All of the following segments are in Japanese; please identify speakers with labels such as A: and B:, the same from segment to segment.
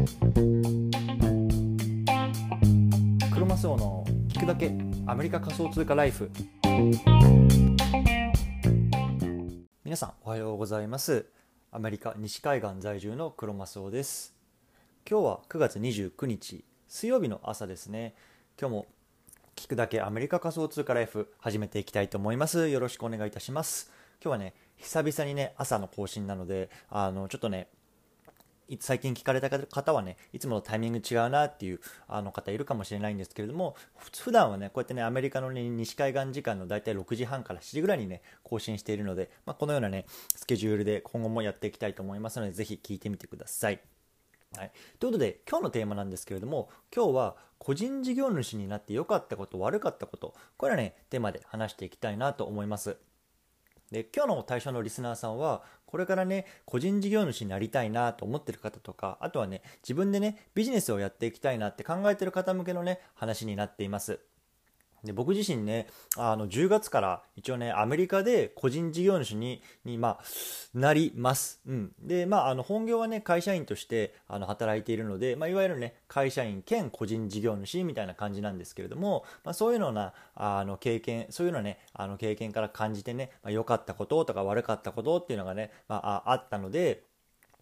A: クロマスオの聞くだけアメリカ仮想通貨ライフ。皆さんおはようございます。アメリカ西海岸在住のクロマスオです。今日は9月29日水曜日の朝ですね。今日も聞くだけアメリカ仮想通貨ライフ始めていきたいと思います。よろしくお願いいたします。今日はね久々にね朝の更新なのであのちょっとね最近聞かれた方はね、いつものタイミング違うなっていうあの方いるかもしれないんですけれども、普段はね、こうやってね、アメリカの、ね、西海岸時間の大体6時半から7時ぐらいにね、更新しているので、まあ、このようなね、スケジュールで今後もやっていきたいと思いますので、ぜひ聞いてみてください。はい、ということで今日のテーマなんですけれども今日は個人事業主になって良かったこと悪かったことこれはねテーマで話していきたいなと思いますで今日の対象のリスナーさんはこれからね個人事業主になりたいなと思ってる方とかあとはね自分でねビジネスをやっていきたいなって考えてる方向けのね話になっています。で僕自身ねあの10月から一応ねアメリカで個人事業主にに、まあ、なります、うん、でまああの本業はね会社員としてあの働いているので、まあ、いわゆるね会社員兼個人事業主みたいな感じなんですけれども、まあ、そういうのなあの経験そういうのねあの経験から感じてね良、まあ、かったこととか悪かったことっていうのがね、まあ、あったので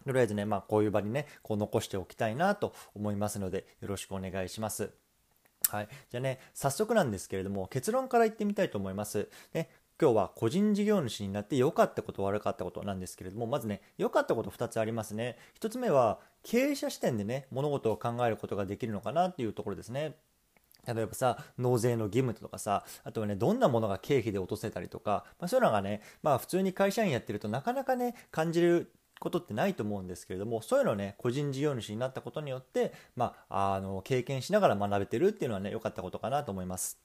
A: とりあえずね、まあ、こういう場にねこう残しておきたいなと思いますのでよろしくお願いします。はい、じゃあね早速なんですけれども結論から言ってみたいと思います。ね今日は個人事業主になって良かったこと悪かったことなんですけれどもまずね良かったこと2つありますね。1つ目は経営者視点でね物事を考えることができるのかなっていうところですね。例えばさ納税の義務とかさあとはねどんなものが経費で落とせたりとか、まあ、そういうのがねまあ普通に会社員やってるとなかなかね感じることってないと思うんですけれどもそういうのをね個人事業主になったことによって、まあ、あの経験しながら学べてるっていうのはね良かったことかなと思います。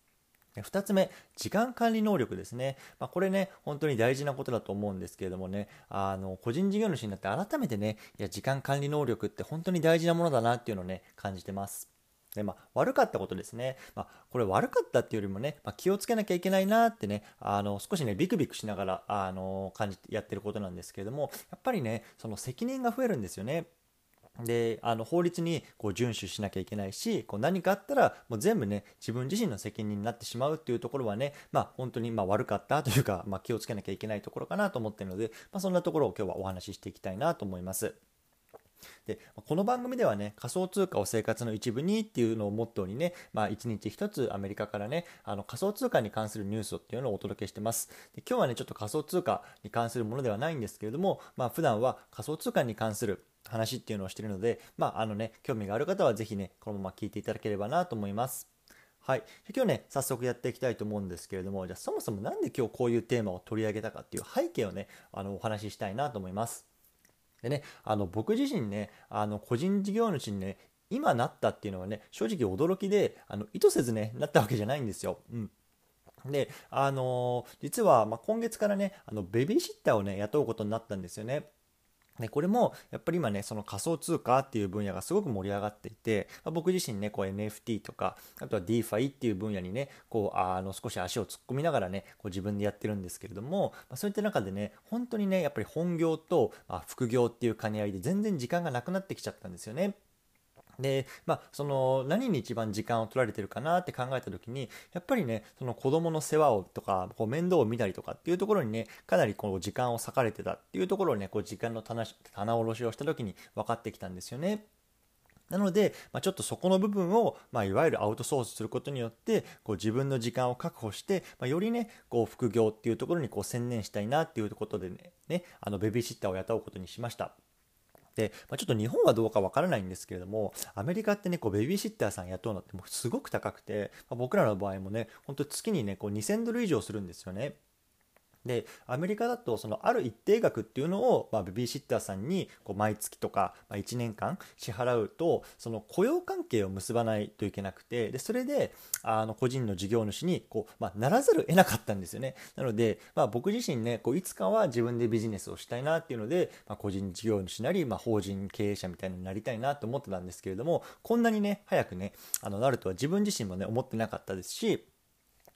A: 2つ目、時間管理能力ですね。まあ、これね、本当に大事なことだと思うんですけれどもね、あの、個人事業主になって改めてね、いや、時間管理能力って本当に大事なものだなっていうのをね、感じてます。で、まあ、悪かったことですね。まあ、これ悪かったっていうよりもね、まあ、気をつけなきゃいけないなってね、あの、少しね、ビクビクしながら、あの、感じてやってることなんですけれども、やっぱりね、その責任が増えるんですよね。であの法律にこう遵守しなきゃいけないしこう何かあったらもう全部ね自分自身の責任になってしまうっていうところはねまあ本当にま悪かったというか、ま、気をつけなきゃいけないところかなと思ってるので、ま、そんなところを今日はお話ししていきたいなと思います。でこの番組ではね仮想通貨を生活の一部にっていうのをモットーにね、まあ、一日一つアメリカからねあの仮想通貨に関するニュースっていうのをお届けしてますで今日はねちょっと仮想通貨に関するものではないんですけれども、まあ、普段は仮想通貨に関する話っていうのをしてるので、まあ、あのね興味がある方はぜひねこのまま聞いていただければなと思いますはい。今日ね、早速やっていきたいと思うんですけれども、じゃあそもそも何で今日こういうテーマを取り上げたかっていう背景をね、あの、お話ししたいなと思います。でね、あの僕自身ね、あの個人事業主にね、今なったっていうのはね、正直驚きで、あの意図せずね、なったわけじゃないんですよ。うんで、あのー、実は、ま今月からね、あのベビーシッターをね、雇うことになったんですよね。でこれもやっぱり今ねその仮想通貨っていう分野がすごく盛り上がっていて、まあ、僕自身ねこう NFT とかあとは DeFi っていう分野にねこうあの少し足を突っ込みながらねこう自分でやってるんですけれども、まあ、そういった中でね本当にねやっぱり本業と、副業っていう兼ね合いで全然時間がなくなってきちゃったんですよね。で、まあ、その何に一番時間を取られてるかなって考えた時にやっぱりねその子供の世話をとかこう面倒を見たりとかっていうところにねかなりこう時間を割かれてたっていうところをねこう時間の棚棚卸しをした時に分かってきたんですよね。なので、まあ、ちょっとそこの部分を、まあ、いわゆるアウトソースすることによってこう自分の時間を確保して、まあ、よりねこう副業っていうところにこう専念したいなっていうことでねねあのベビーシッターを雇うことにしました。で、まあ、ちょっと日本はどうかわからないんですけれども、アメリカってね、こうベビーシッターさん雇うのってもうすごく高くて、まあ、僕らの場合もね、本当月にね、こう2000ドル以上するんですよね。でアメリカだとそのある一定額っていうのを、まあ、ベビーシッターさんにこう毎月とか、まあ、1年間支払うとその雇用関係を結ばないといけなくてでそれであの個人の事業主にこう、まあ、ならざるを得なかったんですよね。なので、まあ、僕自身ねこういつかは自分でビジネスをしたいなっていうので、まあ、個人事業主なり、まあ、法人経営者みたいになりたいなと思ってたんですけれどもこんなにね早くねあのなるとは自分自身もね思ってなかったですし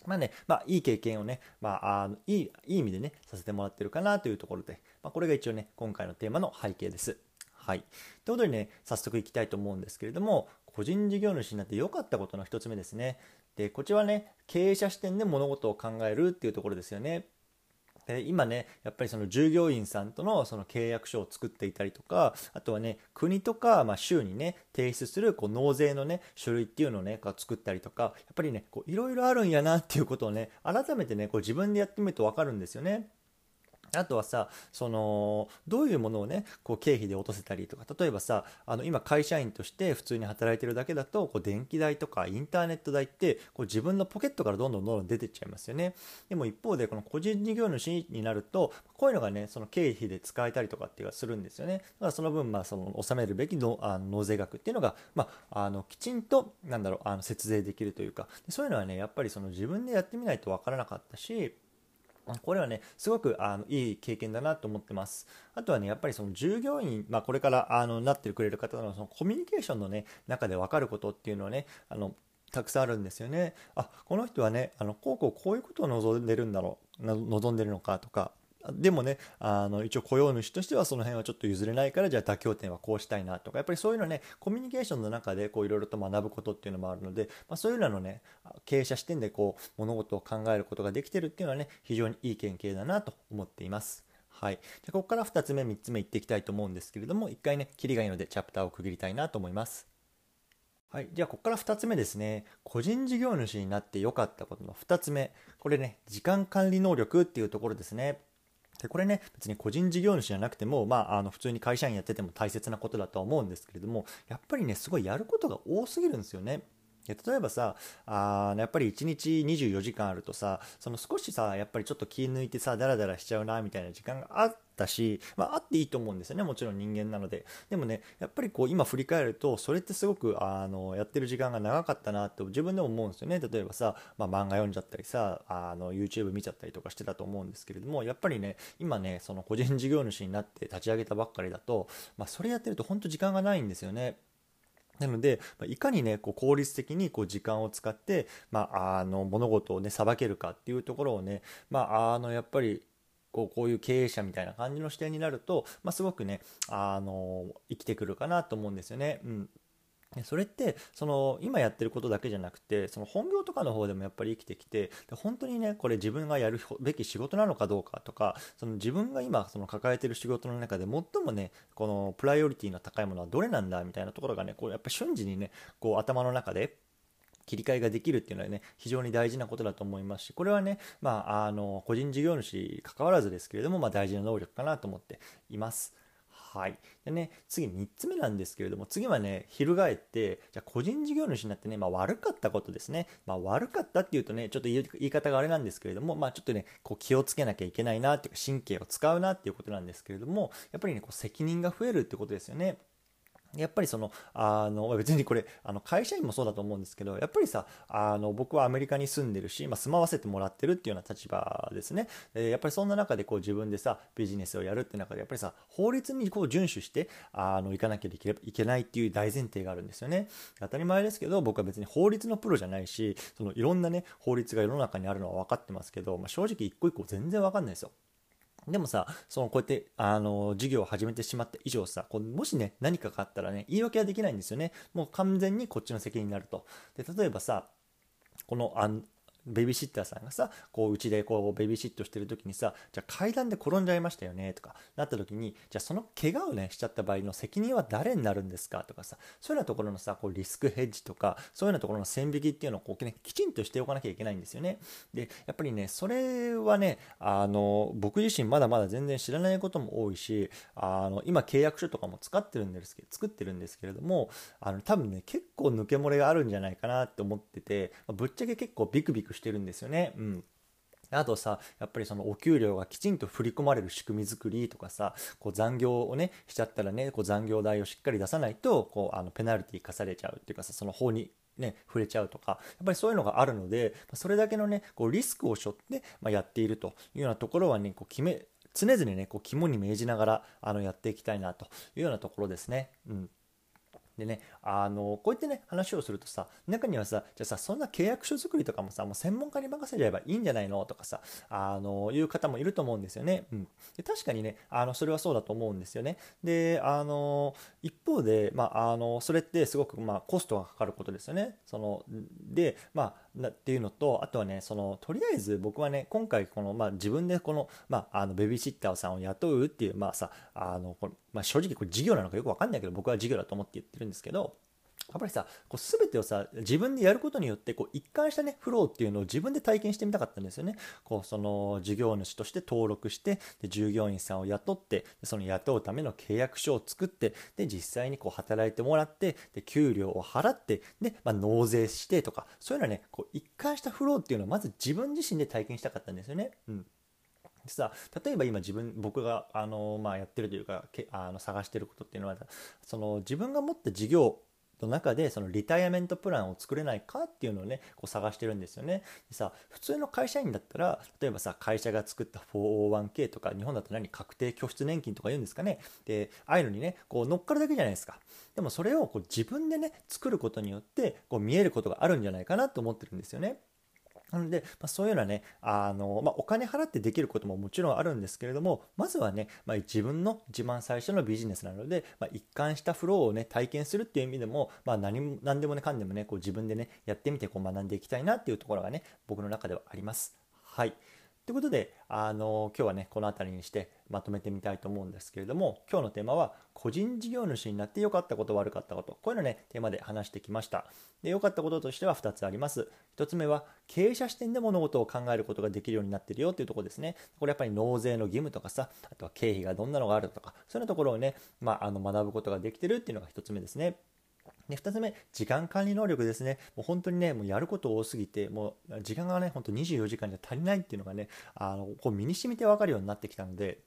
A: まあね、まあ、いい経験をね、まあ、あいい、いい意味でね、させてもらってるかなというところで、まあ、これが一応ね、今回のテーマの背景です。はい。ということでね、早速いきたいと思うんですけれども、個人事業主になって良かったことの1つ目ですね。で、こちらはね、経営者視点で物事を考えるっていうところですよね。で今ねやっぱりその従業員さんとのその契約書を作っていたりとかあとはね国とか、まあ、州にね提出するこう納税のね書類っていうのをね作ったりとかやっぱりねいろいろあるんやなっていうことをね改めてねこう自分でやってみると分かるんですよね。あとはさ、その、どういうものをね、こう経費で落とせたりとか、例えばさ、あの、今会社員として普通に働いてるだけだと、こう電気代とかインターネット代って、こう自分のポケットからどんどんどんどん出てっちゃいますよね。でも一方で、この個人事業主になると、こういうのがね、その経費で使えたりとかっていうのがするんですよね。だからその分、まあ、その、納めるべきのあの納税額っていうのが、まあ、あの、きちんと、なんだろう、あの、節税できるというか、そういうのはね、やっぱりその自分でやってみないとわからなかったし、これはね、すごくあのいい経験だなと思ってます。あとはね、やっぱりその従業員、まあ、これからあのなってくれる方のそのコミュニケーションのね、中で分かることっていうのはね、あのたくさんあるんですよね。あ、この人はね、あのこうこうこういうことを望んでるんだろう、望んでるのかとか、でもね、あの、一応雇用主としてはその辺はちょっと譲れないから、じゃあ妥協点はこうしたいなとか、やっぱりそういうのね、コミュニケーションの中でこういろいろと学ぶことっていうのもあるので、まあ、そういうののね、経営者視点でこう、物事を考えることができてるっていうのはね、非常にいい経験だなと思っています。はい。でここから2つ目、3つ目いっていきたいと思うんですけれども、1回ね、キリがいいのでチャプターを区切りたいなと思います。はい。じゃあ、ここから2つ目ですね。個人事業主になって良かったことの2つ目。これね、時間管理能力っていうところですね。でこれね別に個人事業主じゃなくても、まあ、あの普通に会社員やってても大切なことだとは思うんですけれどもやっぱりねすごいやることが多すぎるんですよね。例えばさあやっぱり1日24時間あるとさその少しさやっぱりちょっと気抜いてさダラダラしちゃうなみたいな時間があってったし、まあ、あっていいと思うんですよねもちろん人間なので。でもねやっぱりこう今振り返るとそれってすごくあのやってる時間が長かったなって自分でも思うんですよね。例えばさ、まあ、漫画読んじゃったりさあの YouTube 見ちゃったりとかしてたと思うんですけれどもやっぱりね今ねその個人事業主になって立ち上げたばっかりだと、まあ、それやってると本当時間がないんですよね。なので、いかにね、こう効率的にこう時間を使って、まあ、あの物事をね、さばけるかっていうところをね、まあ、あのやっぱりこうこういう経営者みたいな感じの視点になると、まあ、すごくね、あの生きてくるかなと思うんですよね。うんそれってその今やってることだけじゃなくてその本業とかの方でもやっぱり生きてきてで本当にねこれ自分がやるべき仕事なのかどうかとかその自分が今その抱えてる仕事の中で最もねこのプライオリティの高いものはどれなんだみたいなところがねこうやっぱ瞬時にねこう頭の中で切り替えができるっていうのはね、非常に大事なことだと思いますし、これはね、まあ、あの、個人事業主関わらずですけれども、まあ、大事な能力かなと思っています。はい。でね、次3つ目なんですけれども、次はね、翻って、じゃ個人事業主になってね、まあ悪かったことですね。まあ悪かったっていうとね、ちょっと言い方があれなんですけれども、まあちょっとね、こう気をつけなきゃいけないなっていうか、神経を使うなっていうことなんですけれども、やっぱりね、こう責任が増えるってことですよね。やっぱりその、あの、別にこれ、あの、会社員もそうだと思うんですけど、やっぱりさ、あの、僕はアメリカに住んでるし、まあ、住まわせてもらってるっていうような立場ですね。やっぱりそんな中でこう自分でさ、ビジネスをやるって中で、やっぱりさ、法律にこう遵守して、あの、行かなきゃいけないっていう大前提があるんですよね。当たり前ですけど、僕は別に法律のプロじゃないし、そのいろんなね、法律が世の中にあるのは分かってますけど、まあ、正直一個一個全然分かんないですよ。でもさ、そのこうやって、あの、授業を始めてしまった以上さ、こうもしね、何かがあったらね、言い訳はできないんですよね。もう完全にこっちの責任になると。で、例えばさ、このベビーシッターさんがさ、こう、うちでこう、ベビーシットしてる時にさ、じゃあ階段で転んじゃいましたよね、とか、なった時に、じゃあその怪我をね、しちゃった場合の責任は誰になるんですかとかさ、そういうようなところのさ、こう、リスクヘッジとか、そういうようなところの線引きっていうのをこう、ね、きちんとしておかなきゃいけないんですよね。で、やっぱりね、それはね、あの、僕自身まだまだ全然知らないことも多いし、あの、今契約書とかも使ってるんですけど、作ってるんですけれども、あの、多分ね、結構抜け漏れがあるんじゃないかなって思ってて、ぶっちゃけ結構ビクビクしてるんですよね。うん。あとさ、やっぱりそのお給料がきちんと振り込まれる仕組み作りとかさ、こう残業をね、しちゃったらね、こう残業代をしっかり出さないと、こう、あの、ペナルティ課されちゃうっていうかさ、その法にね、触れちゃうとか、やっぱりそういうのがあるので、それだけのね、こうリスクを背負って、まあ、やっているというようなところはね、こう決め、常々ね、こう肝に銘じながら、あの、やっていきたいなというようなところですね。うん。でね、あの、こうやってね、話をするとさ、中にはさ、じゃあさ、そんな契約書作りとかもさ、もう専門家に任せちゃえばいいんじゃないのとかさ、あの、いう方もいると思うんですよね。うん。で確かにね、あの、それはそうだと思うんですよね。で、あの、一方で、まあ、あの、それってすごく、まあ、コストがかかることですよね。その、で、まあ、なっていうのと、あとはね、その、とりあえず僕はね、今回この、まあ、自分でこの、まあ、あの、ベビーシッターさんを雇うっていう、まあさ、あの、このまあ、正直これ事業なのかよくわかんないけど、僕は事業だと思って言ってるんんですけど、やっぱりさ、こう全てをさ、自分でやることによって、こう一貫したね、フローっていうのを自分で体験してみたかったんですよね。こう、その事業主として登録して、で従業員さんを雇って、その雇うための契約書を作って、で、実際にこう働いてもらって、で、給料を払って、で、まあ、納税してとか、そういうのはね、こう一貫したフローっていうのをまず自分自身で体験したかったんですよね。うん。でさ例えば今自分僕があの、まあ、やってるというかけあの探してることっていうのはその自分が持った事業の中でそのリタイアメントプランを作れないかっていうのをねこう探してるんですよね。でさ普通の会社員だったら例えばさ会社が作った 401k とか日本だと何確定拠出年金とか言うんですかね。でああいうのにねこう乗っかるだけじゃないですか。でもそれをこう自分でね作ることによってこう見えることがあるんじゃないかなと思ってるんですよね。なので、まあ、そういうようなね、あの、まあ、お金払ってできることももちろんあるんですけれども、まずはね、まあ、自分の自慢最初のビジネスなので、まあ、一貫したフローをね、体験するっていう意味でも、まあ、何も、何でもね、かんでもね、こう自分でね、やってみてこう学んでいきたいなっていうところがね、僕の中ではあります。はい。ということで、あの、今日はね、この辺りにしてまとめてみたいと思うんですけれども、今日のテーマは、個人事業主になって良かったこと、悪かったこと、こういうのね、テーマで話してきました。で、良かったこととしては2つあります。1つ目は、経営者視点で物事を考えることができるようになってるよというところですね。これやっぱり納税の義務とかさ、あとは経費がどんなのがあるとか、そういうところをね、まあ、あの学ぶことができてるっていうのが1つ目ですね。で、2つ目、時間管理能力ですね。もう本当にね、もうやること多すぎて、もう時間がね、本当24時間じゃ足りないっていうのがね、あの、こう身に染みて分かるようになってきたので、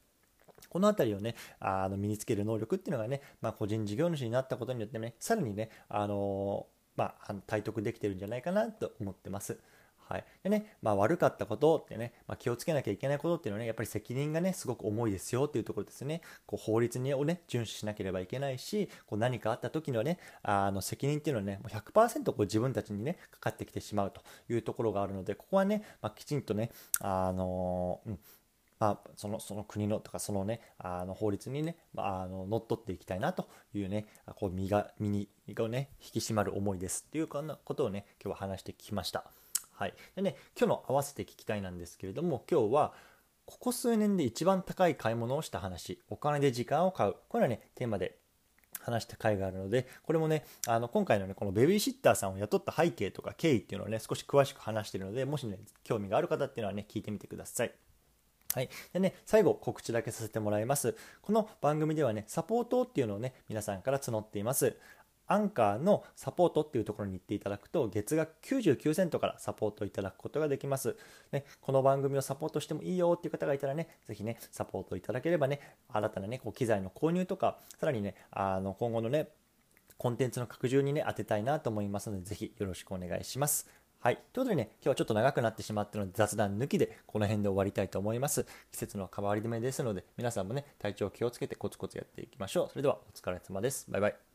A: この辺りをね、あの身につける能力っていうのがね、まあ、個人事業主になったことによってね、さらにね、あのまあ、体得できてるんじゃないかなと思ってます。はい。でね、まあ悪かったことってね、まあ、気をつけなきゃいけないことっていうのはね、やっぱり責任がね、すごく重いですよっていうところですね。こう法律にをね、遵守しなければいけないし、こう何かあった時のね、あの責任っていうのはね、もう100%こう自分たちにね、かかってきてしまうというところがあるので、ここはね、まあ、きちんとね、あのうん、まあ、そのその国のとかそのねあの法律にね、まあ、あの乗っ取っていきたいなというねこう身が身にがね引き締まる思いですっていうこんなことをね今日は話してきました。はい。でね、今日の合わせて聞きたいなんですけれども、今日は、ここ数年で一番高い買い物をした話、お金で時間を買う。これはね、テーマで話した回があるので、これもね、あの、今回のね、このベビーシッターさんを雇った背景とか経緯っていうのをね、少し詳しく話しているので、もしね、興味がある方っていうのはね、聞いてみてください。はい。でね、最後、告知だけさせてもらいます。この番組ではね、サポートっていうのをね、皆さんから募っています。アンカーのサポートっていうところに行っていただくと、月額99セントからサポートいただくことができます。ね、この番組をサポートしてもいいよっていう方がいたらね、ぜひね、サポートいただければね、新たなね、こう機材の購入とか、さらにね、あの今後のね、コンテンツの拡充にね、当てたいなと思いますので、ぜひよろしくお願いします。はい。ということでね、今日はちょっと長くなってしまったので雑談抜きでこの辺で終わりたいと思います。季節の変わり目ですので、皆さんもね、体調気をつけてコツコツやっていきましょう。それではお疲れ様です。バイバイ。